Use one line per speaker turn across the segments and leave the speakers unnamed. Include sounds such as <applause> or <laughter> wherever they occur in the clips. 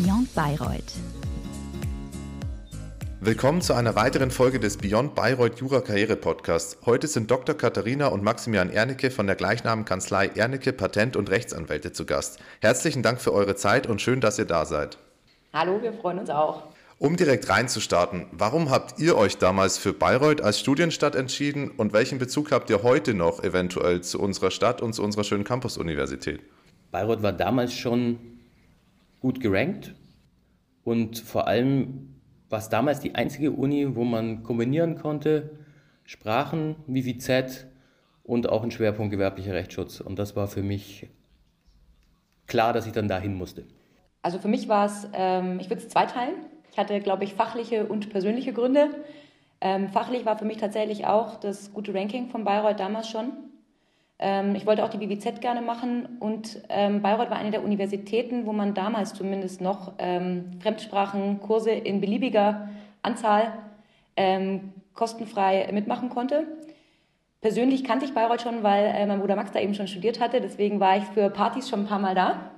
Beyond Bayreuth.
Willkommen zu einer weiteren Folge des Beyond Bayreuth Jura Karriere Podcasts. Heute sind Dr. Katharina und Maximilian Ernecke von der gleichnamigen Kanzlei Ernecke Patent- und Rechtsanwälte zu Gast. Herzlichen Dank für eure Zeit und schön, dass ihr da seid.
Hallo, wir freuen uns auch.
Um direkt reinzustarten, warum habt ihr euch damals für Bayreuth als Studienstadt entschieden und welchen Bezug habt ihr heute noch eventuell zu unserer Stadt und zu unserer schönen Campus-Universität?
Bayreuth war damals schon gut gerankt und vor allem war es damals die einzige Uni, wo man kombinieren konnte Sprachen wie VZ und auch einen Schwerpunkt gewerblicher Rechtsschutz. Und das war für mich klar, dass ich dann dahin musste.
Also für mich war es, ähm, ich würde es zweiteilen. Ich hatte, glaube ich, fachliche und persönliche Gründe. Ähm, fachlich war für mich tatsächlich auch das gute Ranking von Bayreuth damals schon. Ähm, ich wollte auch die BWZ gerne machen und ähm, Bayreuth war eine der Universitäten, wo man damals zumindest noch ähm, Fremdsprachenkurse in beliebiger Anzahl ähm, kostenfrei mitmachen konnte. Persönlich kannte ich Bayreuth schon, weil äh, mein Bruder Max da eben schon studiert hatte. Deswegen war ich für Partys schon ein paar Mal da.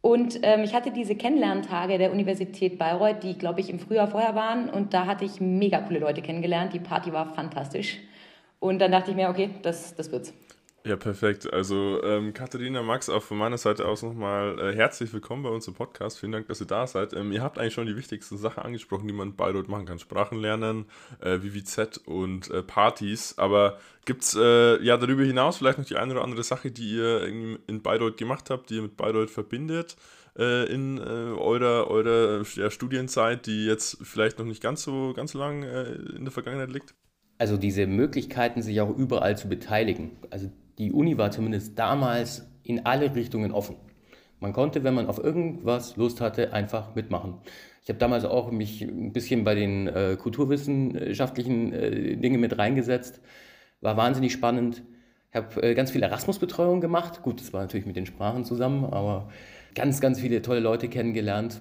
Und ähm, ich hatte diese Kennenlerntage der Universität Bayreuth, die, glaube ich, im Frühjahr vorher waren. Und da hatte ich mega coole Leute kennengelernt. Die Party war fantastisch. Und dann dachte ich mir, okay, das, das wird's.
Ja, perfekt. Also ähm, Katharina, Max, auch von meiner Seite aus nochmal äh, herzlich willkommen bei uns im Podcast. Vielen Dank, dass ihr da seid. Ähm, ihr habt eigentlich schon die wichtigsten Sachen angesprochen, die man in Bayreuth machen kann. Sprachen lernen, äh, VVZ und äh, Partys. Aber gibt es äh, ja darüber hinaus vielleicht noch die eine oder andere Sache, die ihr in Bayreuth gemacht habt, die ihr mit Bayreuth verbindet? äh, in äh, eurer, eurer ja, Studienzeit, die jetzt vielleicht noch nicht ganz so, ganz lang äh, in der Vergangenheit liegt?
Also diese Möglichkeiten, sich auch überall zu beteiligen. Also die Uni war zumindest damals in alle Richtungen offen. Man konnte, wenn man auf irgendwas Lust hatte, einfach mitmachen. Ich habe damals auch mich ein bisschen bei den äh, kulturwissenschaftlichen äh, Dingen mit reingesetzt. War wahnsinnig spannend. Ich habe äh, ganz viel Erasmus-Betreuung gemacht. Gut, das war natürlich mit den Sprachen zusammen, aber ganz, ganz viele tolle Leute kennengelernt.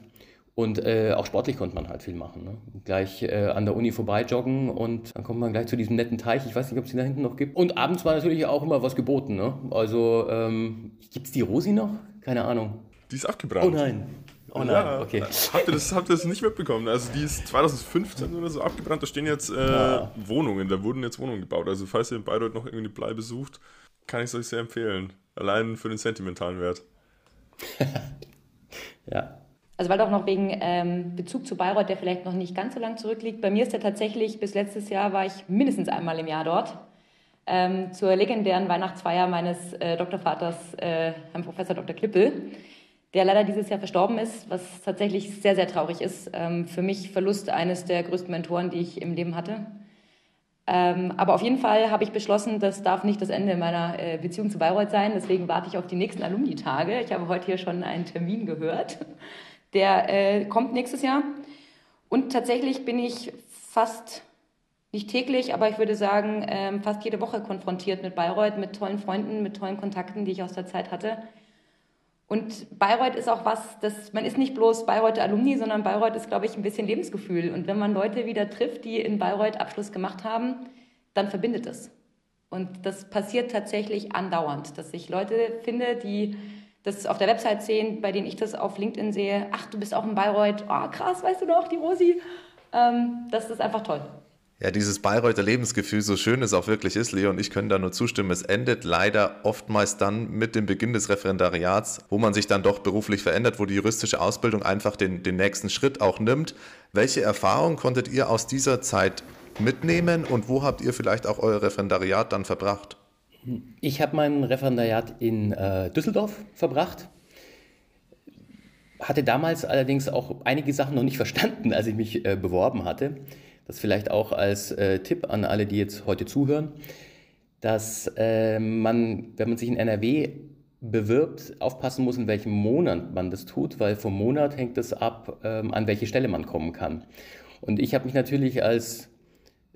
Und äh, auch sportlich konnte man halt viel machen. Ne? Gleich äh, an der Uni vorbei joggen und dann kommt man gleich zu diesem netten Teich. Ich weiß nicht, ob es den da hinten noch gibt. Und abends war natürlich auch immer was geboten. Ne? Also ähm, gibt es die Rosi noch? Keine Ahnung.
Die ist abgebrannt.
Oh nein. Oh nein,
ja,
okay.
Habt ihr, das, habt ihr das nicht mitbekommen? Also die ist 2015 oder so abgebrannt. Da stehen jetzt äh, ja. Wohnungen. Da wurden jetzt Wohnungen gebaut. Also falls ihr in Bayreuth noch irgendwie Blei besucht, kann ich es euch sehr empfehlen. Allein für den sentimentalen Wert. <laughs>
ja.
Also weil auch noch wegen ähm, Bezug zu Bayreuth, der vielleicht noch nicht ganz so lang zurückliegt. Bei mir ist er tatsächlich, bis letztes Jahr war ich mindestens einmal im Jahr dort. Ähm, zur legendären Weihnachtsfeier meines äh, Doktorvaters, äh, Herrn Professor Dr. Klippel, der leider dieses Jahr verstorben ist, was tatsächlich sehr, sehr traurig ist. Ähm, für mich Verlust eines der größten Mentoren, die ich im Leben hatte. Ähm, aber auf jeden Fall habe ich beschlossen, das darf nicht das Ende meiner äh, Beziehung zu Bayreuth sein. Deswegen warte ich auf die nächsten Alumni-Tage. Ich habe heute hier schon einen Termin gehört. Der äh, kommt nächstes Jahr. Und tatsächlich bin ich fast, nicht täglich, aber ich würde sagen, ähm, fast jede Woche konfrontiert mit Bayreuth, mit tollen Freunden, mit tollen Kontakten, die ich aus der Zeit hatte. Und Bayreuth ist auch was, das, man ist nicht bloß Bayreuth Alumni, sondern Bayreuth ist, glaube ich, ein bisschen Lebensgefühl. Und wenn man Leute wieder trifft, die in Bayreuth Abschluss gemacht haben, dann verbindet es. Und das passiert tatsächlich andauernd, dass ich Leute finde, die das auf der Website sehen, bei denen ich das auf LinkedIn sehe, ach, du bist auch in Bayreuth, oh krass, weißt du noch, die Rosi. Ähm, das ist einfach toll.
Ja, dieses Bayreuther Lebensgefühl, so schön es auch wirklich ist, Leo und ich können da nur zustimmen, es endet leider oftmals dann mit dem Beginn des Referendariats, wo man sich dann doch beruflich verändert, wo die juristische Ausbildung einfach den, den nächsten Schritt auch nimmt. Welche Erfahrungen konntet ihr aus dieser Zeit mitnehmen und wo habt ihr vielleicht auch euer Referendariat dann verbracht?
Ich habe mein Referendariat in äh, Düsseldorf verbracht. Hatte damals allerdings auch einige Sachen noch nicht verstanden, als ich mich äh, beworben hatte. Das vielleicht auch als äh, Tipp an alle, die jetzt heute zuhören, dass äh, man, wenn man sich in NRW bewirbt, aufpassen muss, in welchem Monat man das tut, weil vom Monat hängt es ab, ähm, an welche Stelle man kommen kann. Und ich habe mich natürlich als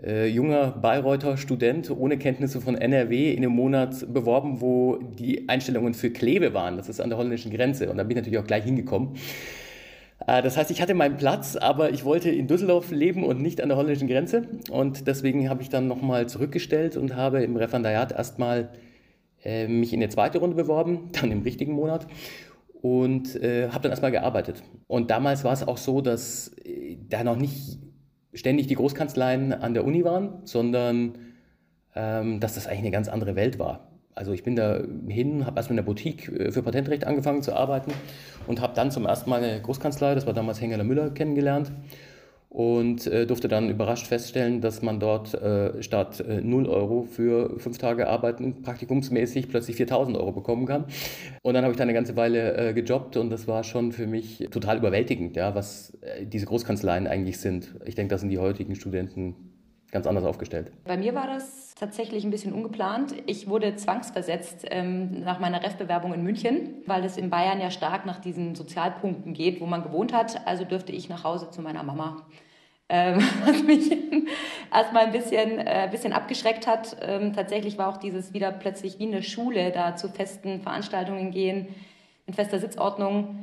äh, junger Bayreuther Student ohne Kenntnisse von NRW in einem Monat beworben, wo die Einstellungen für Kleve waren. Das ist an der holländischen Grenze. Und da bin ich natürlich auch gleich hingekommen. Äh, das heißt, ich hatte meinen Platz, aber ich wollte in Düsseldorf leben und nicht an der holländischen Grenze. Und deswegen habe ich dann nochmal zurückgestellt und habe im Referendariat erstmal äh, mich in eine zweite Runde beworben, <laughs> dann im richtigen Monat und äh, habe dann erstmal gearbeitet. Und damals war es auch so, dass äh, da noch nicht ständig die Großkanzleien an der Uni waren, sondern ähm, dass das eigentlich eine ganz andere Welt war. Also ich bin da hin, habe erstmal in der Boutique äh, für Patentrecht angefangen zu arbeiten und habe dann zum ersten Mal eine Großkanzlei, das war damals Hengeler Müller, kennengelernt und äh, durfte dann überrascht feststellen, dass man dort äh, statt äh, 0 Euro für fünf Tage arbeiten praktikumsmäßig plötzlich 4000 Euro bekommen kann. Und dann habe ich da eine ganze Weile äh, gejobbt und das war schon für mich total überwältigend, ja, was äh, diese Großkanzleien eigentlich sind. Ich denke, das sind die heutigen Studenten ganz anders aufgestellt.
Bei mir war das tatsächlich ein bisschen ungeplant. Ich wurde zwangsversetzt ähm, nach meiner Ref-Bewerbung in München, weil es in Bayern ja stark nach diesen Sozialpunkten geht, wo man gewohnt hat. Also dürfte ich nach Hause zu meiner Mama. Ähm, <laughs> was mich erstmal ein bisschen, äh, bisschen abgeschreckt hat. Ähm, tatsächlich war auch dieses wieder plötzlich wie in der Schule, da zu festen Veranstaltungen gehen, in fester Sitzordnung,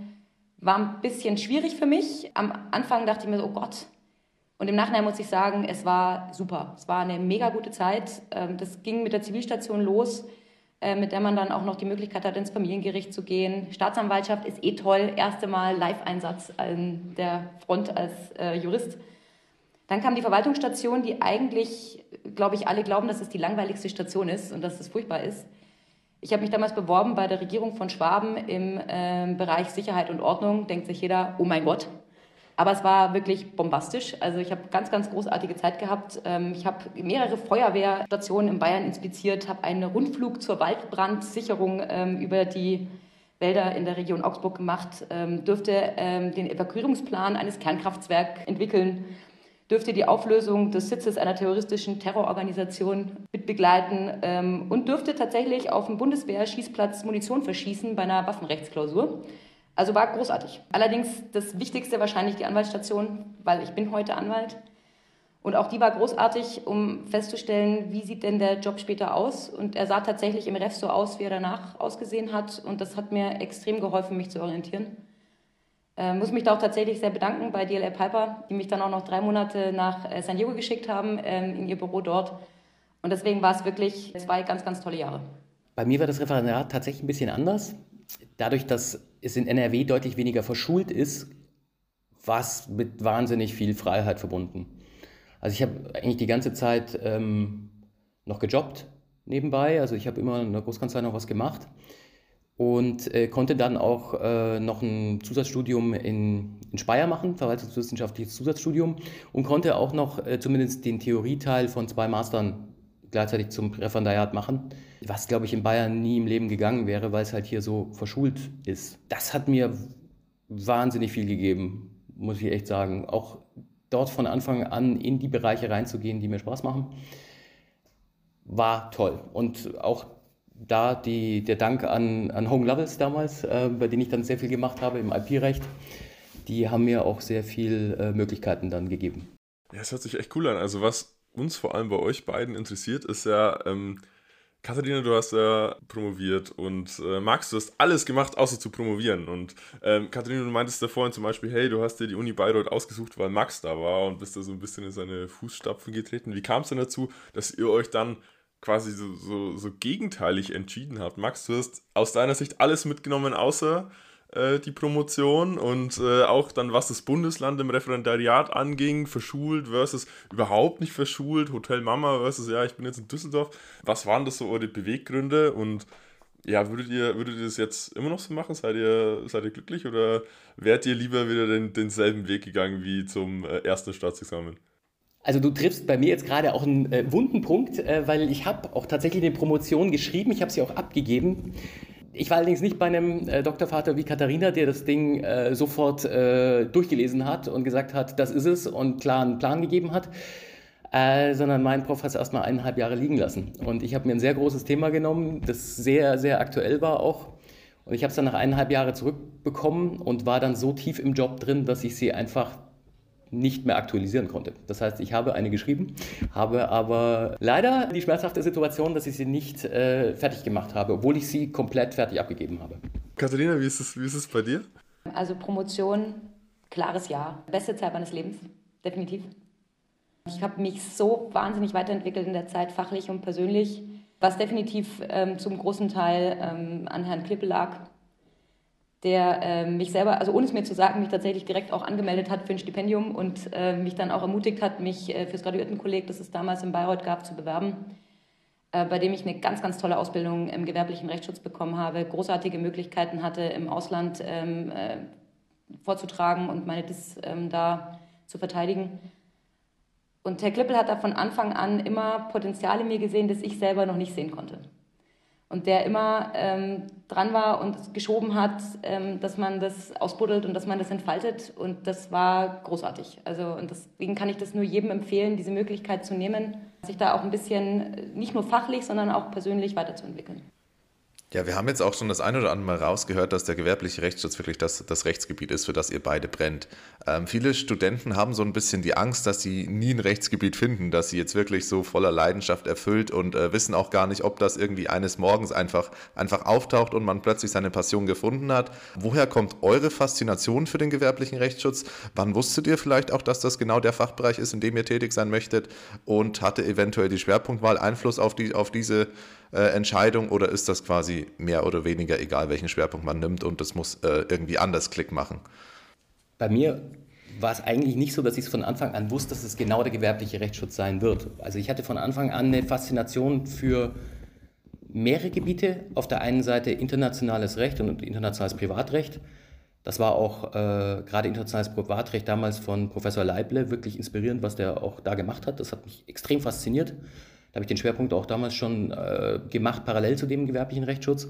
war ein bisschen schwierig für mich. Am Anfang dachte ich mir so, oh Gott, und im Nachhinein muss ich sagen, es war super. Es war eine mega gute Zeit. Ähm, das ging mit der Zivilstation los, äh, mit der man dann auch noch die Möglichkeit hat, ins Familiengericht zu gehen. Staatsanwaltschaft ist eh toll. Erste Mal Live-Einsatz an der Front als äh, Jurist. Dann kam die Verwaltungsstation, die eigentlich, glaube ich, alle glauben, dass es die langweiligste Station ist und dass es furchtbar ist. Ich habe mich damals beworben bei der Regierung von Schwaben im äh, Bereich Sicherheit und Ordnung. Denkt sich jeder, oh mein Gott, aber es war wirklich bombastisch. Also ich habe ganz, ganz großartige Zeit gehabt. Ähm, ich habe mehrere Feuerwehrstationen in Bayern inspiziert, habe einen Rundflug zur Waldbrandsicherung ähm, über die Wälder in der Region Augsburg gemacht, ähm, dürfte den Evakuierungsplan eines Kernkraftwerks entwickeln, dürfte die Auflösung des Sitzes einer terroristischen Terrororganisation mitbegleiten und dürfte tatsächlich auf dem Bundeswehr-Schießplatz Munition verschießen bei einer Waffenrechtsklausur. Also war großartig. Allerdings das Wichtigste wahrscheinlich die Anwaltsstation, weil ich bin heute Anwalt. Und auch die war großartig, um festzustellen, wie sieht denn der Job später aus. Und er sah tatsächlich im Ref so aus, wie er danach ausgesehen hat. Und das hat mir extrem geholfen, mich zu orientieren. Äh, muss mich da auch tatsächlich sehr bedanken bei DLR Piper, die mich dann auch noch drei Monate nach äh, San Diego geschickt haben, äh, in ihr Büro dort. Und deswegen war es wirklich zwei ganz, ganz tolle Jahre.
Bei mir war das Referendariat tatsächlich ein bisschen anders. Dadurch, dass es in NRW deutlich weniger verschult ist, war es mit wahnsinnig viel Freiheit verbunden. Also ich habe eigentlich die ganze Zeit ähm, noch gejobbt nebenbei, also ich habe immer in der Großkanzlei noch was gemacht und äh, konnte dann auch äh, noch ein Zusatzstudium in, in Speyer machen, verwaltungswissenschaftliches Zusatzstudium und konnte auch noch äh, zumindest den Theorieteil von zwei Mastern gleichzeitig zum Referendariat machen, was, glaube ich, in Bayern nie im Leben gegangen wäre, weil es halt hier so verschult ist. Das hat mir wahnsinnig viel gegeben, muss ich echt sagen. Auch dort von Anfang an in die Bereiche reinzugehen, die mir Spaß machen, war toll. Und auch da die, der Dank an, an Home Levels damals, äh, bei denen ich dann sehr viel gemacht habe im IP-Recht, die haben mir auch sehr viele äh, Möglichkeiten dann gegeben.
Ja, es hört sich echt cool an. Also was uns vor allem bei euch beiden interessiert, ist ja, ähm, Katharina, du hast ja promoviert und äh, Max, du hast alles gemacht, außer zu promovieren. Und ähm, Katharina, du meintest da vorhin zum Beispiel, hey, du hast dir die Uni Bayreuth ausgesucht, weil Max da war und bist da so ein bisschen in seine Fußstapfen getreten. Wie kam es denn dazu, dass ihr euch dann quasi so, so, so gegenteilig entschieden habt? Max, du hast aus deiner Sicht alles mitgenommen, außer äh, die Promotion und äh, auch dann, was das Bundesland im Referendariat anging, verschult versus überhaupt nicht verschult, Hotel Mama versus, ja, ich bin jetzt in Düsseldorf. Was waren das so eure Beweggründe und ja, würdet ihr, würdet ihr das jetzt immer noch so machen? Seid ihr, seid ihr glücklich oder wärt ihr lieber wieder den, denselben Weg gegangen wie zum äh, ersten Staatsexamen?
Also du triffst bei mir jetzt gerade auch einen äh, wunden Punkt, äh, weil ich habe auch tatsächlich eine Promotion geschrieben, ich habe sie auch abgegeben. Ich war allerdings nicht bei einem äh, Doktorvater wie Katharina, der das Ding äh, sofort äh, durchgelesen hat und gesagt hat, das ist es und klar einen Plan gegeben hat, äh, sondern mein Prof hat es erstmal eineinhalb Jahre liegen lassen. Und ich habe mir ein sehr großes Thema genommen, das sehr, sehr aktuell war auch. Und ich habe es dann nach eineinhalb Jahren zurückbekommen und war dann so tief im Job drin, dass ich sie einfach nicht mehr aktualisieren konnte. Das heißt, ich habe eine geschrieben, habe aber leider die schmerzhafte Situation, dass ich sie nicht äh, fertig gemacht habe, obwohl ich sie komplett fertig abgegeben habe.
Katharina, wie ist es, wie ist es bei dir?
Also Promotion, klares Ja. Beste Zeit meines Lebens, definitiv. Ich habe mich so wahnsinnig weiterentwickelt in der Zeit, fachlich und persönlich, was definitiv ähm, zum großen Teil ähm, an Herrn Klippe lag, der äh, mich selber, also ohne es mir zu sagen, mich tatsächlich direkt auch angemeldet hat für ein Stipendium und äh, mich dann auch ermutigt hat, mich äh, fürs Graduiertenkolleg, das es damals in Bayreuth gab, zu bewerben, äh, bei dem ich eine ganz, ganz tolle Ausbildung im gewerblichen Rechtsschutz bekommen habe, großartige Möglichkeiten hatte, im Ausland ähm, äh, vorzutragen und meine Dis ähm, da zu verteidigen. Und Herr Klippel hat da von Anfang an immer Potenziale mir gesehen, das ich selber noch nicht sehen konnte und der immer ähm, dran war und geschoben hat, ähm, dass man das ausbuddelt und dass man das entfaltet. Und das war großartig. Also, und deswegen kann ich das nur jedem empfehlen, diese Möglichkeit zu nehmen, sich da auch ein bisschen äh, nicht nur fachlich, sondern auch persönlich weiterzuentwickeln.
Ja, wir haben jetzt auch schon das ein oder andere Mal rausgehört, dass der gewerbliche Rechtsschutz wirklich das, das Rechtsgebiet ist, für das ihr beide brennt. Ähm, viele Studenten haben so ein bisschen die Angst, dass sie nie ein Rechtsgebiet finden, dass sie jetzt wirklich so voller Leidenschaft erfüllt und äh, wissen auch gar nicht, ob das irgendwie eines Morgens einfach, einfach auftaucht und man plötzlich seine Passion gefunden hat. Woher kommt eure Faszination für den gewerblichen Rechtsschutz? Wann wusstet ihr vielleicht auch, dass das genau der Fachbereich ist, in dem ihr tätig sein möchtet? Und hatte eventuell die Schwerpunktwahl Einfluss auf, die, auf diese äh, Entscheidung oder ist das quasi mehr oder weniger egal, welchen Schwerpunkt man nimmt und das muss äh, irgendwie anders Klick machen?
Bei mir war es eigentlich nicht so, dass ich es von Anfang an wusste, dass es genau der gewerbliche Rechtsschutz sein wird. Also ich hatte von Anfang an eine Faszination für mehrere Gebiete. Auf der einen Seite internationales Recht und internationales Privatrecht. Das war auch äh, gerade internationales Privatrecht damals von Professor Leible wirklich inspirierend, was der auch da gemacht hat. Das hat mich extrem fasziniert. Da habe ich den Schwerpunkt auch damals schon äh, gemacht, parallel zu dem gewerblichen Rechtsschutz.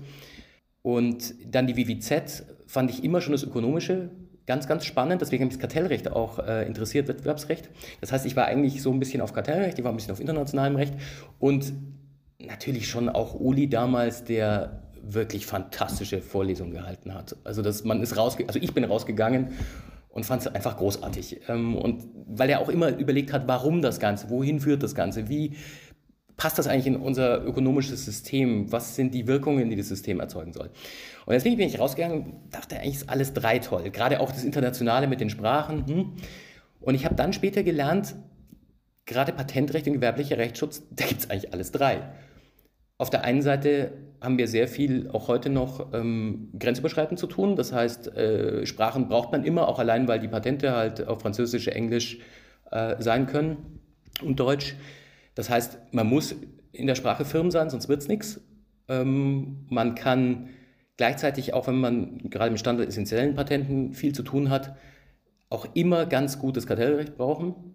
Und dann die WWZ fand ich immer schon das Ökonomische ganz, ganz spannend. Deswegen habe mich das Kartellrecht auch äh, interessiert, Wettbewerbsrecht. Das heißt, ich war eigentlich so ein bisschen auf Kartellrecht, ich war ein bisschen auf internationalem Recht und natürlich schon auch Uli damals, der wirklich fantastische Vorlesungen gehalten hat. Also, dass man ist rausge also ich bin rausgegangen und fand es einfach großartig. Ähm, und weil er auch immer überlegt hat, warum das Ganze, wohin führt das Ganze, wie passt das eigentlich in unser ökonomisches System? Was sind die Wirkungen, die das System erzeugen soll? Und deswegen bin ich rausgegangen und dachte, eigentlich ist alles drei toll. Gerade auch das Internationale mit den Sprachen. Hm. Und ich habe dann später gelernt, gerade Patentrecht und gewerblicher Rechtsschutz, <laughs> da gibt es eigentlich alles drei. Auf der einen Seite haben wir sehr viel auch heute noch ähm, grenzüberschreitend zu tun. Das heißt, äh, Sprachen braucht man immer, auch allein, weil die Patente halt auf Französisch, Englisch äh, sein können und Deutsch. Das heißt, man muss in der Sprache firm sein, sonst wird es nichts. Ähm, man kann gleichzeitig, auch wenn man gerade mit standardessentiellen Patenten viel zu tun hat, auch immer ganz gutes Kartellrecht brauchen.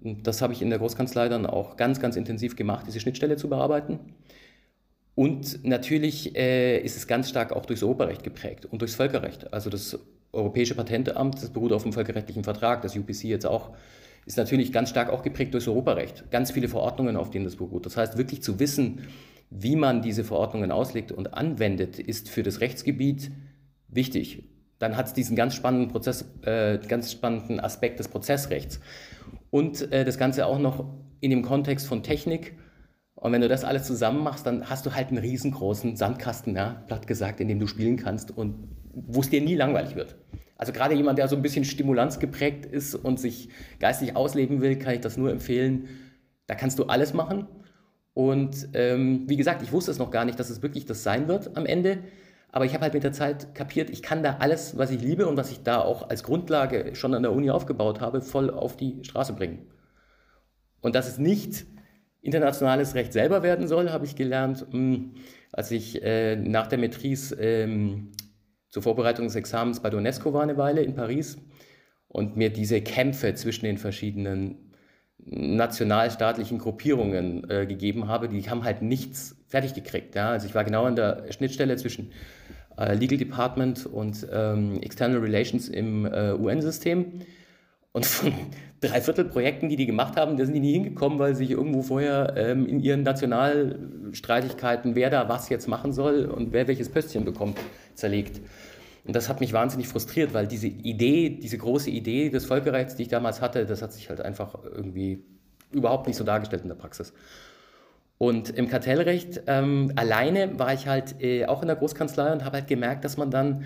Und das habe ich in der Großkanzlei dann auch ganz, ganz intensiv gemacht, diese Schnittstelle zu bearbeiten. Und natürlich äh, ist es ganz stark auch durchs Europarecht geprägt und durchs Völkerrecht. Also das Europäische Patenteamt, das beruht auf einem völkerrechtlichen Vertrag, das UPC jetzt auch ist natürlich ganz stark auch geprägt durch das Europarecht. Ganz viele Verordnungen, auf denen das beruht. Das heißt, wirklich zu wissen, wie man diese Verordnungen auslegt und anwendet, ist für das Rechtsgebiet wichtig. Dann hat es diesen ganz spannenden Prozess, äh, ganz spannenden Aspekt des Prozessrechts. Und äh, das Ganze auch noch in dem Kontext von Technik. Und wenn du das alles zusammen machst, dann hast du halt einen riesengroßen Sandkasten, ja, platt gesagt, in dem du spielen kannst und wo es dir nie langweilig wird. Also gerade jemand, der so ein bisschen Stimulanz geprägt ist und sich geistig ausleben will, kann ich das nur empfehlen. Da kannst du alles machen. Und ähm, wie gesagt, ich wusste es noch gar nicht, dass es wirklich das sein wird am Ende. Aber ich habe halt mit der Zeit kapiert, ich kann da alles, was ich liebe und was ich da auch als Grundlage schon an der Uni aufgebaut habe, voll auf die Straße bringen. Und dass es nicht internationales Recht selber werden soll, habe ich gelernt, hm, als ich äh, nach der Metris ähm, zur Vorbereitung des Examens bei UNESCO war eine Weile in Paris und mir diese Kämpfe zwischen den verschiedenen nationalstaatlichen Gruppierungen äh, gegeben habe, die haben halt nichts fertig gekriegt. Ja? Also ich war genau an der Schnittstelle zwischen äh, Legal Department und ähm, External Relations im äh, UN-System. Und von drei Viertel Projekten, die die gemacht haben, da sind die nie hingekommen, weil sich irgendwo vorher ähm, in ihren Nationalstreitigkeiten, wer da was jetzt machen soll und wer welches Pöstchen bekommt, zerlegt. Und das hat mich wahnsinnig frustriert, weil diese Idee, diese große Idee des Völkerrechts, die ich damals hatte, das hat sich halt einfach irgendwie überhaupt nicht so dargestellt in der Praxis. Und im Kartellrecht ähm, alleine war ich halt äh, auch in der Großkanzlei und habe halt gemerkt, dass man dann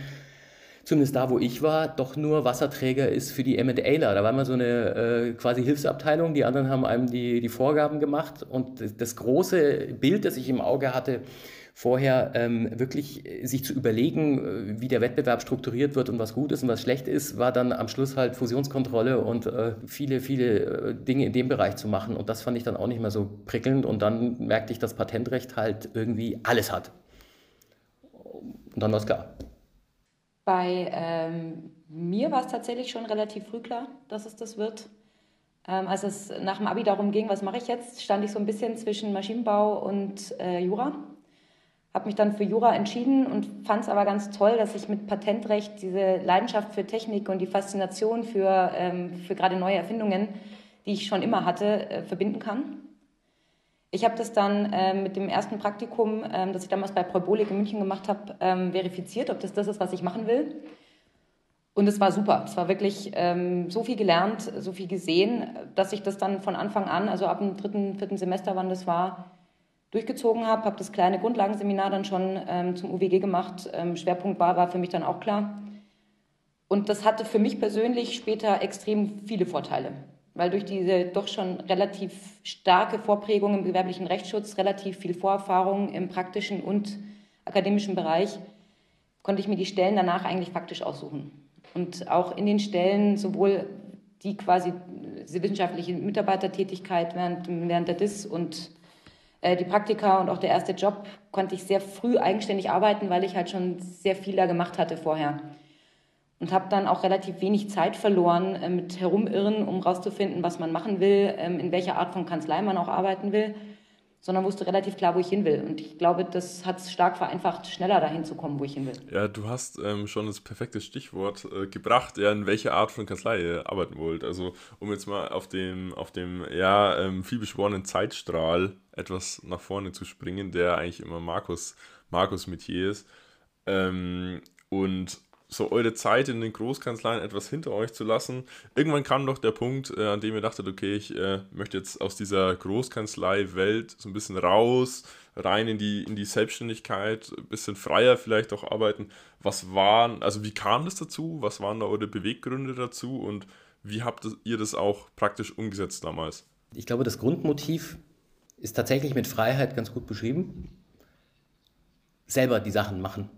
zumindest da, wo ich war, doch nur Wasserträger ist für die M&Aler. Da war mal so eine äh, quasi Hilfsabteilung, die anderen haben einem die, die Vorgaben gemacht und das große Bild, das ich im Auge hatte, vorher ähm, wirklich sich zu überlegen, äh, wie der Wettbewerb strukturiert wird und was gut ist und was schlecht ist, war dann am Schluss halt Fusionskontrolle und äh, viele, viele äh, Dinge in dem Bereich zu machen. Und das fand ich dann auch nicht mehr so prickelnd. Und dann merkte ich, dass Patentrecht halt irgendwie alles hat. Und dann war es klar.
Bei ähm, mir war es tatsächlich schon relativ früh klar, dass es das wird. Ähm, als es nach dem Abi darum ging, was mache ich jetzt, stand ich so ein bisschen zwischen Maschinenbau und äh, Jura. Habe mich dann für Jura entschieden und fand es aber ganz toll, dass ich mit Patentrecht diese Leidenschaft für Technik und die Faszination für, ähm, für gerade neue Erfindungen, die ich schon immer hatte, äh, verbinden kann. Ich habe das dann äh, mit dem ersten Praktikum, ähm, das ich damals bei Preubolik in München gemacht habe, ähm, verifiziert, ob das das ist, was ich machen will. Und es war super. Es war wirklich ähm, so viel gelernt, so viel gesehen, dass ich das dann von Anfang an, also ab dem dritten, vierten Semester, wann das war, durchgezogen habe. Habe das kleine Grundlagenseminar dann schon ähm, zum UWG gemacht. Ähm, Schwerpunkt war, war für mich dann auch klar. Und das hatte für mich persönlich später extrem viele Vorteile weil durch diese doch schon relativ starke Vorprägung im gewerblichen Rechtsschutz, relativ viel Vorerfahrung im praktischen und akademischen Bereich, konnte ich mir die Stellen danach eigentlich faktisch aussuchen. Und auch in den Stellen sowohl die quasi wissenschaftliche Mitarbeitertätigkeit während, während der DIS und äh, die Praktika und auch der erste Job konnte ich sehr früh eigenständig arbeiten, weil ich halt schon sehr viel da gemacht hatte vorher und habe dann auch relativ wenig Zeit verloren äh, mit Herumirren, um herauszufinden, was man machen will, ähm, in welcher Art von Kanzlei man auch arbeiten will, sondern wusste relativ klar, wo ich hin will. Und ich glaube, das hat es stark vereinfacht, schneller dahin zu kommen, wo ich hin will.
Ja, du hast ähm, schon das perfekte Stichwort äh, gebracht, ja, in welcher Art von Kanzlei ihr arbeiten wollt. Also, um jetzt mal auf dem, auf dem ja, ähm, vielbeschworenen Zeitstrahl etwas nach vorne zu springen, der eigentlich immer Markus, Markus Metier ist. Ähm, und so eure Zeit in den Großkanzleien etwas hinter euch zu lassen. Irgendwann kam doch der Punkt, äh, an dem ihr dachtet, okay, ich äh, möchte jetzt aus dieser Großkanzlei-Welt so ein bisschen raus, rein in die, in die Selbstständigkeit, ein bisschen freier vielleicht auch arbeiten. Was waren, also wie kam das dazu? Was waren da eure Beweggründe dazu und wie habt ihr das auch praktisch umgesetzt damals?
Ich glaube, das Grundmotiv ist tatsächlich mit Freiheit ganz gut beschrieben. Selber die Sachen machen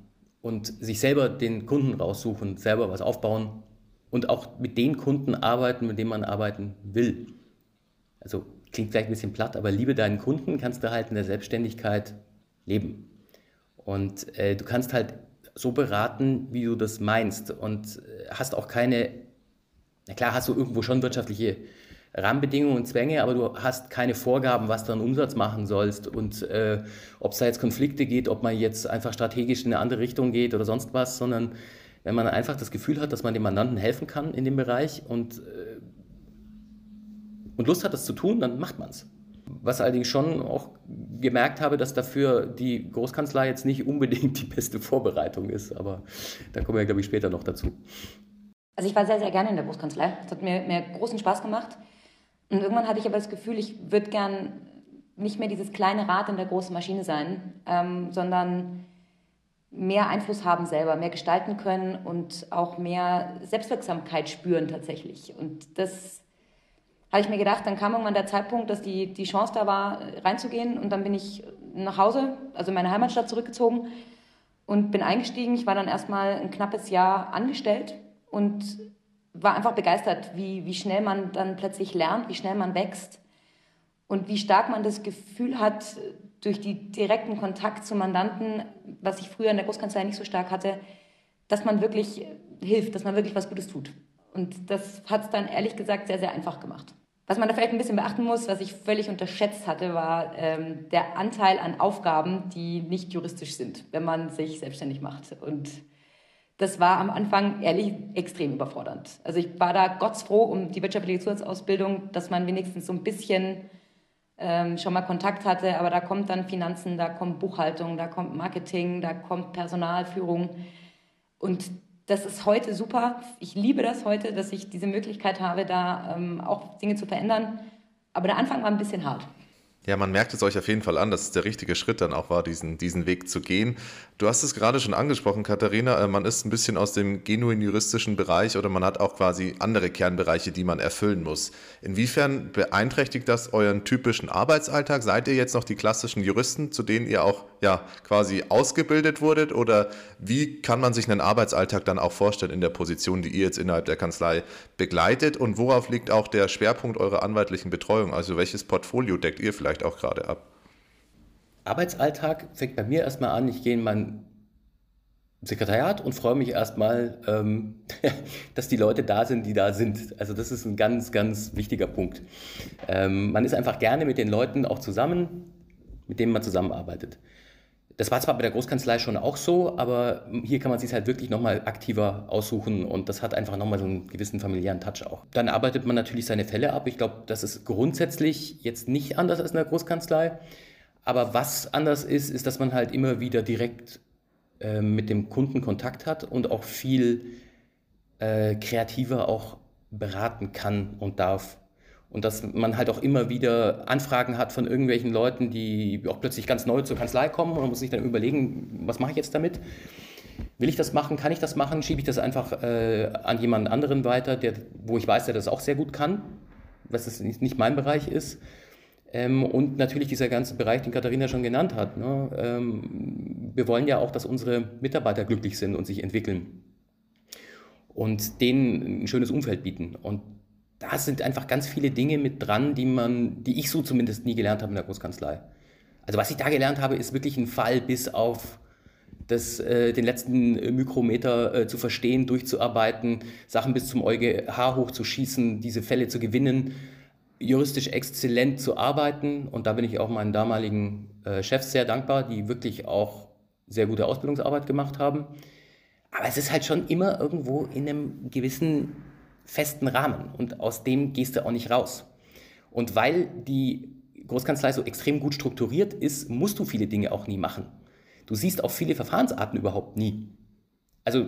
und sich selber den Kunden raussuchen, selber was aufbauen und auch mit den Kunden arbeiten, mit denen man arbeiten will. Also klingt vielleicht ein bisschen platt, aber liebe deinen Kunden kannst du halt in der Selbstständigkeit leben. Und äh, du kannst halt so beraten, wie du das meinst und äh, hast auch keine, na klar hast du irgendwo schon wirtschaftliche Rahmenbedingungen und Zwänge, aber du hast keine Vorgaben, was du an Umsatz machen sollst und äh, ob es da jetzt Konflikte geht, ob man jetzt einfach strategisch in eine andere Richtung geht oder sonst was, sondern wenn man einfach das Gefühl hat, dass man dem Mandanten helfen kann in dem Bereich und, äh, und Lust hat, das zu tun, dann macht man es. Was allerdings schon auch gemerkt habe, dass dafür die Großkanzlei jetzt nicht unbedingt die beste Vorbereitung ist, aber da kommen wir, glaube ich, später noch dazu.
Also ich war sehr, sehr gerne in der Großkanzlei. Es hat mir, mir großen Spaß gemacht. Und irgendwann hatte ich aber das Gefühl, ich würde gern nicht mehr dieses kleine Rad in der großen Maschine sein, ähm, sondern mehr Einfluss haben selber, mehr gestalten können und auch mehr Selbstwirksamkeit spüren tatsächlich. Und das habe ich mir gedacht, dann kam irgendwann der Zeitpunkt, dass die, die Chance da war, reinzugehen. Und dann bin ich nach Hause, also in meine Heimatstadt zurückgezogen und bin eingestiegen. Ich war dann erstmal ein knappes Jahr angestellt und war einfach begeistert, wie, wie schnell man dann plötzlich lernt, wie schnell man wächst und wie stark man das Gefühl hat, durch die direkten Kontakt zu Mandanten, was ich früher in der Großkanzlei nicht so stark hatte, dass man wirklich hilft, dass man wirklich was Gutes tut. Und das hat es dann ehrlich gesagt sehr, sehr einfach gemacht. Was man da vielleicht ein bisschen beachten muss, was ich völlig unterschätzt hatte, war ähm, der Anteil an Aufgaben, die nicht juristisch sind, wenn man sich selbstständig macht. Und das war am Anfang ehrlich extrem überfordernd. Also ich war da gottsfroh um die wirtschaftliche Zusatzausbildung, dass man wenigstens so ein bisschen ähm, schon mal Kontakt hatte, aber da kommt dann Finanzen, da kommt Buchhaltung, da kommt Marketing, da kommt Personalführung und das ist heute super. Ich liebe das heute, dass ich diese Möglichkeit habe, da ähm, auch Dinge zu verändern. Aber der Anfang war ein bisschen hart.
Ja, man merkt es euch auf jeden Fall an, dass es der richtige Schritt dann auch war, diesen, diesen Weg zu gehen. Du hast es gerade schon angesprochen, Katharina, äh, man ist ein bisschen aus dem genuin juristischen Bereich oder man hat auch quasi andere Kernbereiche, die man erfüllen muss. Inwiefern beeinträchtigt das euren typischen Arbeitsalltag? Seid ihr jetzt noch die klassischen Juristen, zu denen ihr auch ja quasi ausgebildet wurdet? Oder wie kann man sich einen Arbeitsalltag dann auch vorstellen in der Position, die ihr jetzt innerhalb der Kanzlei begleitet? Und worauf liegt auch der Schwerpunkt eurer anwaltlichen Betreuung? Also welches Portfolio deckt ihr vielleicht? auch gerade ab?
Arbeitsalltag fängt bei mir erstmal an. Ich gehe in mein Sekretariat und freue mich erstmal, ähm, <laughs> dass die Leute da sind, die da sind. Also das ist ein ganz, ganz wichtiger Punkt. Ähm, man ist einfach gerne mit den Leuten auch zusammen, mit denen man zusammenarbeitet. Das war zwar bei der Großkanzlei schon auch so, aber hier kann man sich halt wirklich nochmal aktiver aussuchen und das hat einfach nochmal so einen gewissen familiären Touch auch. Dann arbeitet man natürlich seine Fälle ab. Ich glaube, das ist grundsätzlich jetzt nicht anders als in der Großkanzlei. Aber was anders ist, ist, dass man halt immer wieder direkt äh, mit dem Kunden Kontakt hat und auch viel äh, kreativer auch beraten kann und darf. Und dass man halt auch immer wieder Anfragen hat von irgendwelchen Leuten, die auch plötzlich ganz neu zur Kanzlei kommen und man muss sich dann überlegen, was mache ich jetzt damit? Will ich das machen? Kann ich das machen? Schiebe ich das einfach äh, an jemanden anderen weiter, der, wo ich weiß, der das auch sehr gut kann, was es nicht mein Bereich ist? Ähm, und natürlich dieser ganze Bereich, den Katharina schon genannt hat. Ne? Ähm, wir wollen ja auch, dass unsere Mitarbeiter glücklich sind und sich entwickeln und denen ein schönes Umfeld bieten. Und da sind einfach ganz viele Dinge mit dran, die man, die ich so zumindest nie gelernt habe in der Großkanzlei. Also was ich da gelernt habe, ist wirklich ein Fall bis auf das, äh, den letzten Mikrometer äh, zu verstehen, durchzuarbeiten, Sachen bis zum EuGH hochzuschießen, diese Fälle zu gewinnen, juristisch exzellent zu arbeiten. Und da bin ich auch meinen damaligen äh, Chefs sehr dankbar, die wirklich auch sehr gute Ausbildungsarbeit gemacht haben. Aber es ist halt schon immer irgendwo in einem gewissen festen Rahmen und aus dem gehst du auch nicht raus. Und weil die Großkanzlei so extrem gut strukturiert ist, musst du viele Dinge auch nie machen. Du siehst auch viele Verfahrensarten überhaupt nie. Also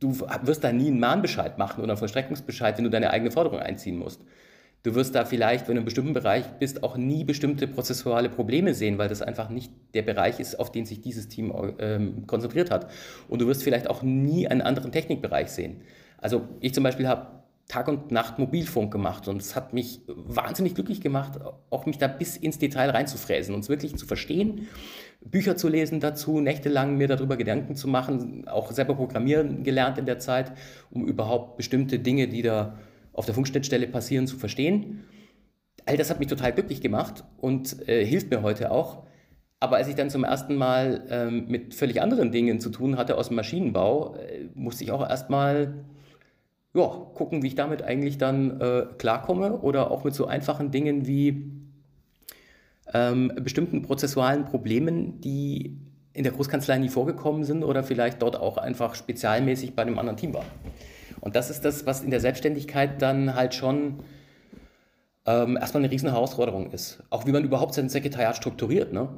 du wirst da nie einen Mahnbescheid machen oder einen Vollstreckungsbescheid, wenn du deine eigene Forderung einziehen musst. Du wirst da vielleicht, wenn du in einem bestimmten Bereich bist, auch nie bestimmte prozessuale Probleme sehen, weil das einfach nicht der Bereich ist, auf den sich dieses Team ähm, konzentriert hat. Und du wirst vielleicht auch nie einen anderen Technikbereich sehen. Also ich zum Beispiel habe Tag und Nacht Mobilfunk gemacht und es hat mich wahnsinnig glücklich gemacht, auch mich da bis ins Detail reinzufräsen und es wirklich zu verstehen, Bücher zu lesen dazu, nächtelang mir darüber Gedanken zu machen, auch selber programmieren gelernt in der Zeit, um überhaupt bestimmte Dinge, die da auf der Funkschnittstelle passieren, zu verstehen. All das hat mich total glücklich gemacht und äh, hilft mir heute auch. Aber als ich dann zum ersten Mal ähm, mit völlig anderen Dingen zu tun hatte aus dem Maschinenbau, äh, musste ich auch erstmal ja, gucken, wie ich damit eigentlich dann äh, klarkomme oder auch mit so einfachen Dingen wie ähm, bestimmten prozessualen Problemen, die in der Großkanzlei nie vorgekommen sind oder vielleicht dort auch einfach spezialmäßig bei einem anderen Team waren. Und das ist das, was in der Selbstständigkeit dann halt schon ähm, erstmal eine riesen Herausforderung ist. Auch wie man überhaupt sein Sekretariat strukturiert. Ne?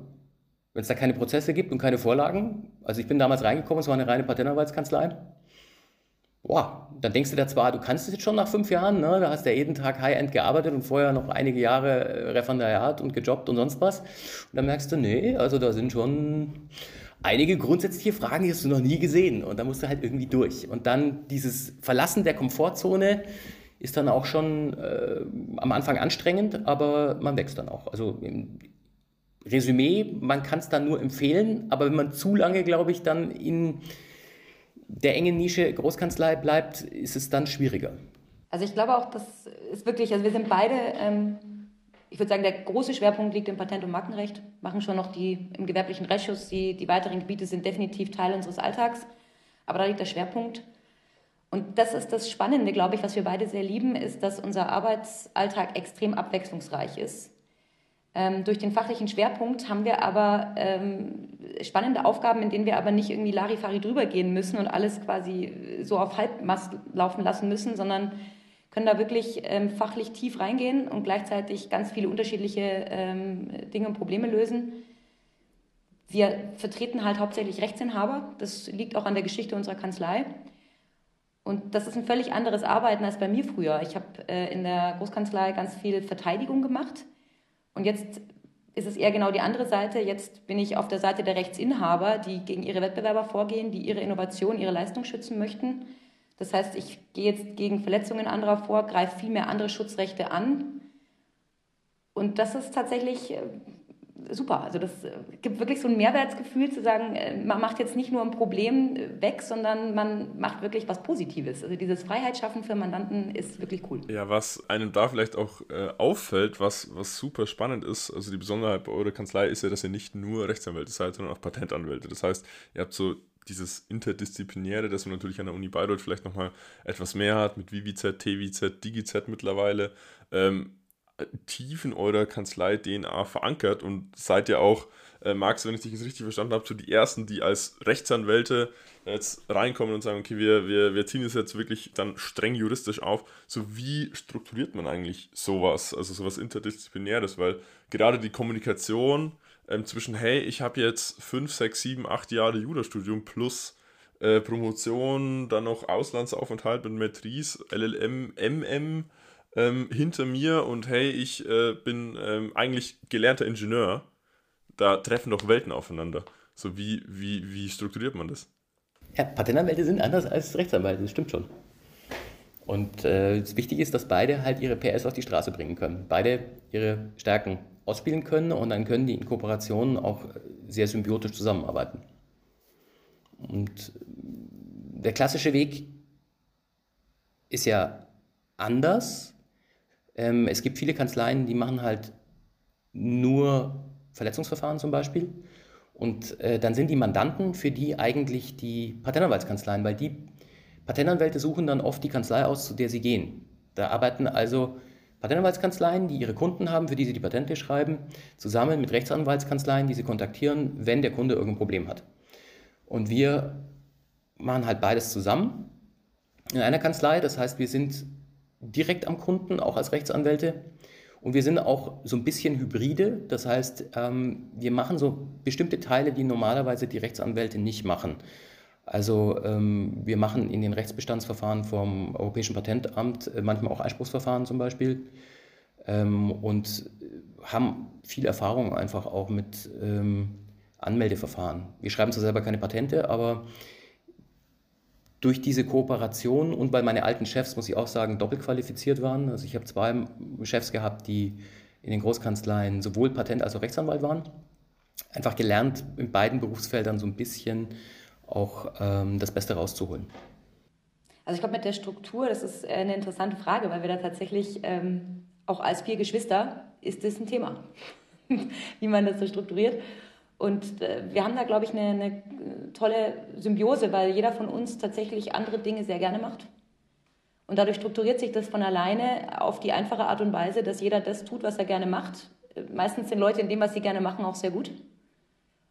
Wenn es da keine Prozesse gibt und keine Vorlagen. Also ich bin damals reingekommen, es war eine reine Patentanwaltskanzlei boah, dann denkst du da zwar, du kannst es jetzt schon nach fünf Jahren, ne? da hast du ja jeden Tag High-End gearbeitet und vorher noch einige Jahre äh, Referendariat und gejobbt und sonst was. Und dann merkst du, nee, also da sind schon einige grundsätzliche Fragen, die hast du noch nie gesehen und da musst du halt irgendwie durch. Und dann dieses Verlassen der Komfortzone ist dann auch schon äh, am Anfang anstrengend, aber man wächst dann auch. Also im Resümee, man kann es dann nur empfehlen, aber wenn man zu lange, glaube ich, dann in der engen Nische Großkanzlei bleibt, ist es dann schwieriger.
Also ich glaube auch, das ist wirklich, also wir sind beide, ähm, ich würde sagen, der große Schwerpunkt liegt im Patent- und Markenrecht, machen schon noch die im gewerblichen Rechtsschutz, die, die weiteren Gebiete sind definitiv Teil unseres Alltags, aber da liegt der Schwerpunkt. Und das ist das Spannende, glaube ich, was wir beide sehr lieben, ist, dass unser Arbeitsalltag extrem abwechslungsreich ist. Ähm, durch den fachlichen Schwerpunkt haben wir aber ähm, spannende Aufgaben, in denen wir aber nicht irgendwie Larifari drüber gehen müssen und alles quasi so auf Halbmast laufen lassen müssen, sondern können da wirklich ähm, fachlich tief reingehen und gleichzeitig ganz viele unterschiedliche ähm, Dinge und Probleme lösen. Wir vertreten halt hauptsächlich Rechtsinhaber. Das liegt auch an der Geschichte unserer Kanzlei. Und das ist ein völlig anderes Arbeiten als bei mir früher. Ich habe äh, in der Großkanzlei ganz viel Verteidigung gemacht und jetzt ist es eher genau die andere Seite. Jetzt bin ich auf der Seite der Rechtsinhaber, die gegen ihre Wettbewerber vorgehen, die ihre Innovation, ihre Leistung schützen möchten. Das heißt, ich gehe jetzt gegen Verletzungen anderer vor, greife viel mehr andere Schutzrechte an. Und das ist tatsächlich äh, super. Also das äh, gibt wirklich so ein Mehrwertsgefühl zu sagen, äh, man macht jetzt nicht nur ein Problem weg, sondern man macht wirklich was Positives. Also dieses Freiheitsschaffen für Mandanten ist wirklich cool.
Ja, was einem da vielleicht auch äh, auffällt, was, was super spannend ist, also die Besonderheit bei eurer Kanzlei ist ja, dass ihr nicht nur Rechtsanwälte seid, sondern auch Patentanwälte. Das heißt, ihr habt so dieses Interdisziplinäre, das man natürlich an der Uni Bayreuth vielleicht nochmal etwas mehr hat, mit VVZ, TVZ, DigiZ mittlerweile. Ähm, tief in eurer Kanzlei-DNA verankert und seid ja auch, äh, Max, wenn ich dich jetzt richtig verstanden habe, so die Ersten, die als Rechtsanwälte jetzt reinkommen und sagen, okay, wir, wir, wir ziehen es jetzt wirklich dann streng juristisch auf. So wie strukturiert man eigentlich sowas, also sowas Interdisziplinäres, weil gerade die Kommunikation ähm, zwischen, hey, ich habe jetzt fünf, sechs, sieben, acht Jahre Jurastudium plus äh, Promotion, dann noch Auslandsaufenthalt mit Matrice, LLM, MM, ähm, hinter mir und hey, ich äh, bin ähm, eigentlich gelernter Ingenieur, da treffen doch Welten aufeinander. So wie, wie, wie strukturiert man das?
Ja, Patentanwälte sind anders als Rechtsanwälte, das stimmt schon. Und äh, wichtig ist, dass beide halt ihre PS auf die Straße bringen können. Beide ihre Stärken ausspielen können und dann können die in Kooperationen auch sehr symbiotisch zusammenarbeiten. Und der klassische Weg ist ja anders, ähm, es gibt viele Kanzleien, die machen halt nur Verletzungsverfahren zum Beispiel. Und äh, dann sind die Mandanten für die eigentlich die Patentanwaltskanzleien, weil die Patentanwälte suchen dann oft die Kanzlei aus, zu der sie gehen. Da arbeiten also Patentanwaltskanzleien, die ihre Kunden haben, für die sie die Patente schreiben, zusammen mit Rechtsanwaltskanzleien, die sie kontaktieren, wenn der Kunde irgendein Problem hat. Und wir machen halt beides zusammen in einer Kanzlei. Das heißt, wir sind direkt am Kunden, auch als Rechtsanwälte. Und wir sind auch so ein bisschen Hybride, das heißt, ähm, wir machen so bestimmte Teile, die normalerweise die Rechtsanwälte nicht machen. Also ähm, wir machen in den Rechtsbestandsverfahren vom Europäischen Patentamt äh, manchmal auch Einspruchsverfahren zum Beispiel ähm, und haben viel Erfahrung einfach auch mit Anmeldeverfahren. Wir schreiben zwar selber keine Patente, aber durch diese Kooperation und weil meine alten Chefs, muss ich auch sagen, doppelt qualifiziert waren. Also ich habe zwei Chefs gehabt, die in den Großkanzleien sowohl Patent- als auch Rechtsanwalt waren. Einfach gelernt, in beiden Berufsfeldern so ein bisschen auch ähm, das Beste rauszuholen.
Also ich glaube, mit der Struktur, das ist eine interessante Frage, weil wir da tatsächlich ähm, auch als vier Geschwister ist das ein Thema, <laughs> wie man das so strukturiert. Und äh, wir haben da, glaube ich, eine, eine, tolle Symbiose, weil jeder von uns tatsächlich andere Dinge sehr gerne macht. Und dadurch strukturiert sich das von alleine auf die einfache Art und Weise, dass jeder das tut, was er gerne macht. Meistens sind Leute in dem, was sie gerne machen, auch sehr gut.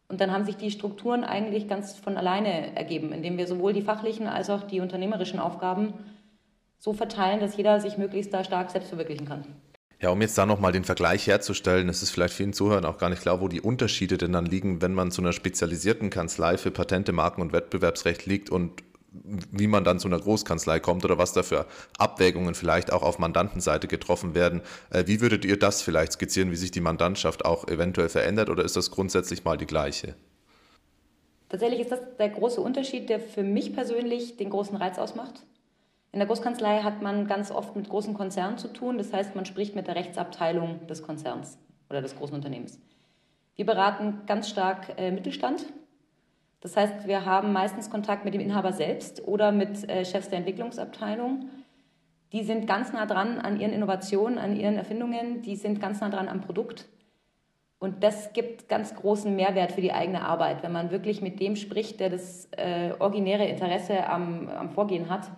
Und dann haben sich die Strukturen eigentlich ganz von alleine ergeben, indem wir sowohl die fachlichen als auch die unternehmerischen Aufgaben so verteilen, dass jeder sich möglichst da stark selbst verwirklichen kann.
Ja, um jetzt da nochmal den Vergleich herzustellen, es ist vielleicht vielen Zuhörern auch gar nicht klar, wo die Unterschiede denn dann liegen, wenn man zu einer spezialisierten Kanzlei für Patente, Marken und Wettbewerbsrecht liegt und wie man dann zu einer Großkanzlei kommt oder was da für Abwägungen vielleicht auch auf Mandantenseite getroffen werden. Äh, wie würdet ihr das vielleicht skizzieren, wie sich die Mandantschaft auch eventuell verändert oder ist das grundsätzlich mal die gleiche?
Tatsächlich ist das der große Unterschied, der für mich persönlich den großen Reiz ausmacht. In der Großkanzlei hat man ganz oft mit großen Konzernen zu tun. Das heißt, man spricht mit der Rechtsabteilung des Konzerns oder des großen Unternehmens. Wir beraten ganz stark äh, Mittelstand. Das heißt, wir haben meistens Kontakt mit dem Inhaber selbst oder mit äh, Chefs der Entwicklungsabteilung. Die sind ganz nah dran an ihren Innovationen, an ihren Erfindungen. Die sind ganz nah dran am Produkt. Und das gibt ganz großen Mehrwert für die eigene Arbeit, wenn man wirklich mit dem spricht, der das äh, originäre Interesse am, am Vorgehen hat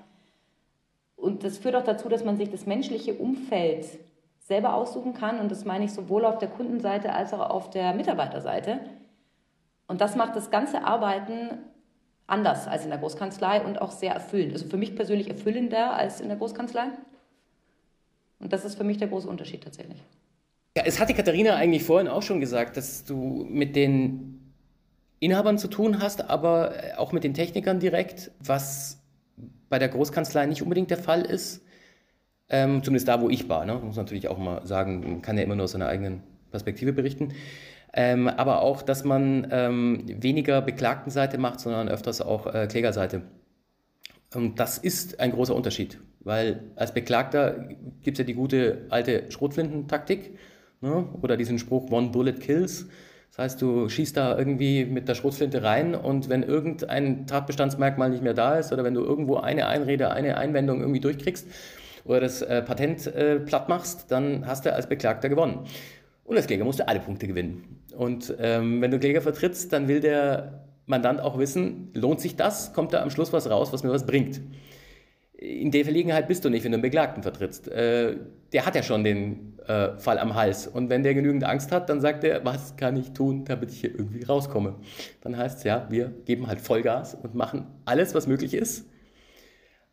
und das führt auch dazu, dass man sich das menschliche Umfeld selber aussuchen kann. Und das meine ich sowohl auf der Kundenseite als auch auf der Mitarbeiterseite. Und das macht das ganze Arbeiten anders als in der Großkanzlei und auch sehr erfüllend. Also für mich persönlich erfüllender als in der Großkanzlei. Und das ist für mich der große Unterschied tatsächlich.
Ja, es hatte Katharina eigentlich vorhin auch schon gesagt, dass du mit den Inhabern zu tun hast, aber auch mit den Technikern direkt, was bei der Großkanzlei nicht unbedingt der Fall ist. Ähm, zumindest da, wo ich war. Ne? Muss natürlich auch mal sagen, man kann ja immer nur aus seiner eigenen Perspektive berichten. Ähm, aber auch, dass man ähm, weniger Beklagtenseite macht, sondern öfters auch äh, Klägerseite. Und das ist ein großer Unterschied, weil als Beklagter gibt es ja die gute alte Schrotflintentaktik ne? oder diesen Spruch One Bullet Kills. Das heißt, du schießt da irgendwie mit der Schrotflinte rein und wenn irgendein Tatbestandsmerkmal nicht mehr da ist oder wenn du irgendwo eine Einrede, eine Einwendung irgendwie durchkriegst oder das äh, Patent äh, platt machst, dann hast du als Beklagter gewonnen. Und als Kläger musst du alle Punkte gewinnen. Und ähm, wenn du Kläger vertrittst, dann will der Mandant auch wissen, lohnt sich das? Kommt da am Schluss was raus, was mir was bringt? In der Verlegenheit bist du nicht, wenn du einen Beklagten vertrittst. Äh, der hat ja schon den äh, Fall am Hals. Und wenn der genügend Angst hat, dann sagt er, was kann ich tun, damit ich hier irgendwie rauskomme? Dann heißt es ja, wir geben halt Vollgas und machen alles, was möglich ist.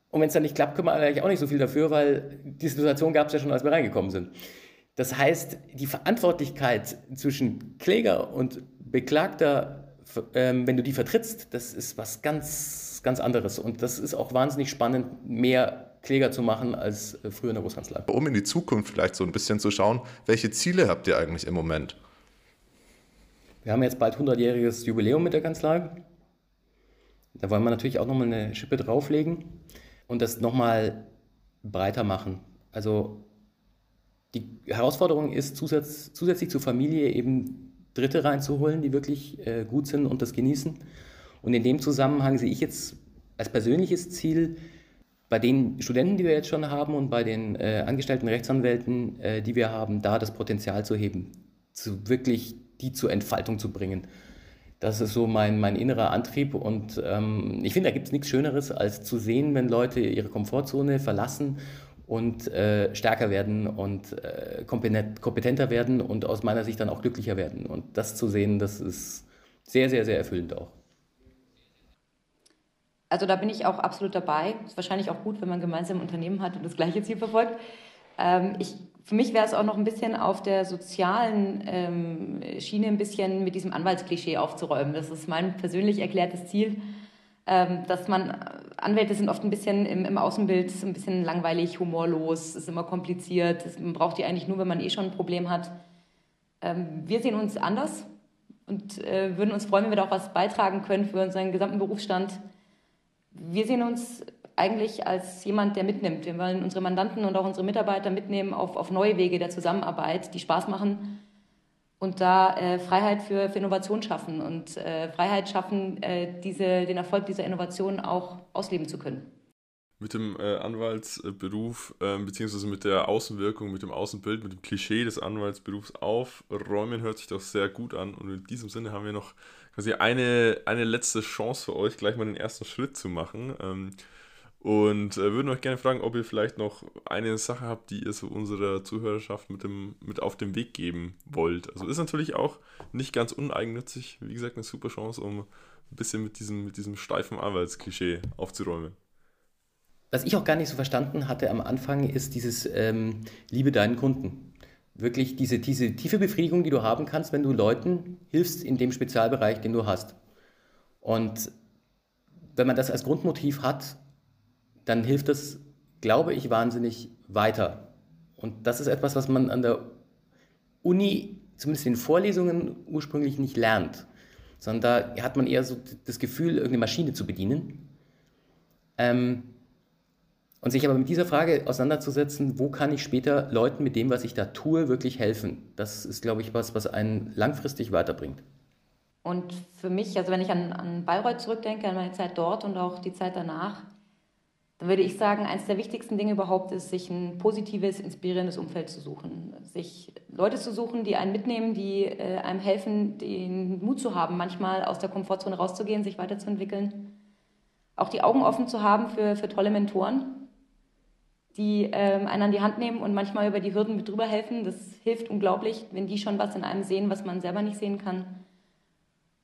Und wenn es dann nicht klappt, können wir eigentlich auch nicht so viel dafür, weil die Situation gab es ja schon, als wir reingekommen sind. Das heißt, die Verantwortlichkeit zwischen Kläger und Beklagter, ähm, wenn du die vertrittst, das ist was ganz, ganz anderes. Und das ist auch wahnsinnig spannend, mehr Kläger zu machen als äh, früher in der Großkanzlei.
Um in die Zukunft vielleicht so ein bisschen zu schauen, welche Ziele habt ihr eigentlich im Moment?
Wir haben jetzt bald 100-jähriges Jubiläum mit der Kanzlei. Da wollen wir natürlich auch nochmal eine Schippe drauflegen und das nochmal breiter machen. Also die Herausforderung ist, zusätzlich zur Familie eben Dritte reinzuholen, die wirklich äh, gut sind und das genießen. Und in dem Zusammenhang sehe ich jetzt als persönliches Ziel, bei den Studenten, die wir jetzt schon haben und bei den äh, angestellten Rechtsanwälten, äh, die wir haben, da das Potenzial zu heben, zu wirklich die zur Entfaltung zu bringen. Das ist so mein, mein innerer Antrieb und ähm, ich finde, da gibt es nichts Schöneres, als zu sehen, wenn Leute ihre Komfortzone verlassen und äh, stärker werden und äh, kompetenter werden und aus meiner Sicht dann auch glücklicher werden. Und das zu sehen, das ist sehr, sehr, sehr erfüllend auch.
Also da bin ich auch absolut dabei. Ist wahrscheinlich auch gut, wenn man gemeinsam ein Unternehmen hat und das gleiche Ziel verfolgt. Ähm, ich, für mich wäre es auch noch ein bisschen auf der sozialen ähm, Schiene ein bisschen mit diesem Anwaltsklischee aufzuräumen. Das ist mein persönlich erklärtes Ziel ähm, dass man, Anwälte sind oft ein bisschen im, im Außenbild ein bisschen langweilig, humorlos, ist immer kompliziert, man braucht die eigentlich nur, wenn man eh schon ein Problem hat. Ähm, wir sehen uns anders und äh, würden uns freuen, wenn wir da auch was beitragen können für unseren gesamten Berufsstand. Wir sehen uns eigentlich als jemand, der mitnimmt. Wir wollen unsere Mandanten und auch unsere Mitarbeiter mitnehmen auf, auf neue Wege der Zusammenarbeit, die Spaß machen und da äh, Freiheit für, für Innovation schaffen und äh, Freiheit schaffen, äh, diese, den Erfolg dieser Innovation auch ausleben zu können.
Mit dem äh, Anwaltsberuf, ähm, beziehungsweise mit der Außenwirkung, mit dem Außenbild, mit dem Klischee des Anwaltsberufs aufräumen, hört sich doch sehr gut an. Und in diesem Sinne haben wir noch quasi eine, eine letzte Chance für euch, gleich mal den ersten Schritt zu machen. Ähm, und äh, würden euch gerne fragen, ob ihr vielleicht noch eine Sache habt, die ihr so unserer Zuhörerschaft mit, dem, mit auf den Weg geben wollt. Also ist natürlich auch nicht ganz uneigennützig. Wie gesagt, eine super Chance, um ein bisschen mit diesem, mit diesem steifen Anwaltsklischee aufzuräumen.
Was ich auch gar nicht so verstanden hatte am Anfang, ist dieses ähm, Liebe deinen Kunden. Wirklich diese, diese tiefe Befriedigung, die du haben kannst, wenn du Leuten hilfst in dem Spezialbereich, den du hast. Und wenn man das als Grundmotiv hat, dann hilft das, glaube ich, wahnsinnig weiter. Und das ist etwas, was man an der Uni, zumindest in Vorlesungen, ursprünglich nicht lernt. Sondern da hat man eher so das Gefühl, irgendeine Maschine zu bedienen. Ähm, und sich aber mit dieser Frage auseinanderzusetzen, wo kann ich später Leuten mit dem, was ich da tue, wirklich helfen? Das ist, glaube ich, was, was einen langfristig weiterbringt.
Und für mich, also wenn ich an, an Bayreuth zurückdenke, an meine Zeit dort und auch die Zeit danach, dann würde ich sagen, eines der wichtigsten Dinge überhaupt ist, sich ein positives, inspirierendes Umfeld zu suchen. Sich Leute zu suchen, die einen mitnehmen, die äh, einem helfen, den Mut zu haben, manchmal aus der Komfortzone rauszugehen, sich weiterzuentwickeln. Auch die Augen offen zu haben für, für tolle Mentoren, die ähm, einen an die Hand nehmen und manchmal über die Hürden mit drüber helfen. Das hilft unglaublich, wenn die schon was in einem sehen, was man selber nicht sehen kann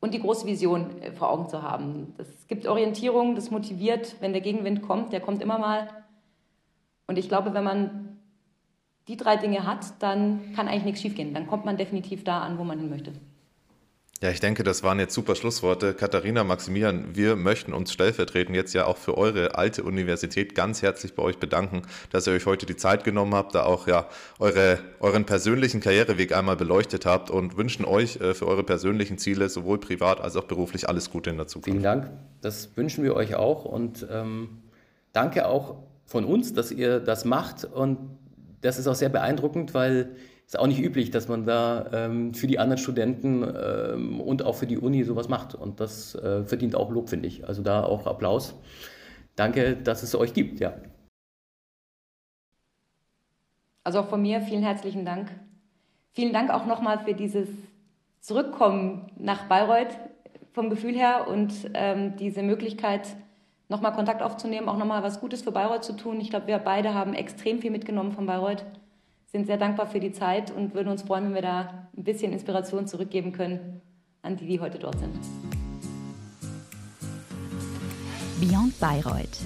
und die große Vision äh, vor Augen zu haben. Das gibt Orientierung, das motiviert, wenn der Gegenwind kommt, der kommt immer mal. Und ich glaube, wenn man die drei Dinge hat, dann kann eigentlich nichts schiefgehen. Dann kommt man definitiv da an, wo man hin möchte.
Ja, ich denke, das waren jetzt super Schlussworte. Katharina, Maximilian, wir möchten uns stellvertretend jetzt ja auch für eure alte Universität ganz herzlich bei euch bedanken, dass ihr euch heute die Zeit genommen habt, da auch ja eure, euren persönlichen Karriereweg einmal beleuchtet habt und wünschen euch äh, für eure persönlichen Ziele sowohl privat als auch beruflich alles Gute in der Zukunft.
Vielen Dank. Das wünschen wir euch auch und ähm, danke auch von uns, dass ihr das macht und das ist auch sehr beeindruckend, weil ist auch nicht üblich, dass man da ähm, für die anderen Studenten ähm, und auch für die Uni sowas macht. Und das äh, verdient auch Lob, finde ich. Also da auch Applaus. Danke, dass es euch gibt, ja.
Also auch von mir vielen herzlichen Dank. Vielen Dank auch nochmal für dieses Zurückkommen nach Bayreuth vom Gefühl her und ähm, diese Möglichkeit, nochmal Kontakt aufzunehmen, auch nochmal was Gutes für Bayreuth zu tun. Ich glaube, wir beide haben extrem viel mitgenommen von Bayreuth sind sehr dankbar für die Zeit und würden uns freuen, wenn wir da ein bisschen Inspiration zurückgeben können an die, die heute dort sind.
Beyond Bayreuth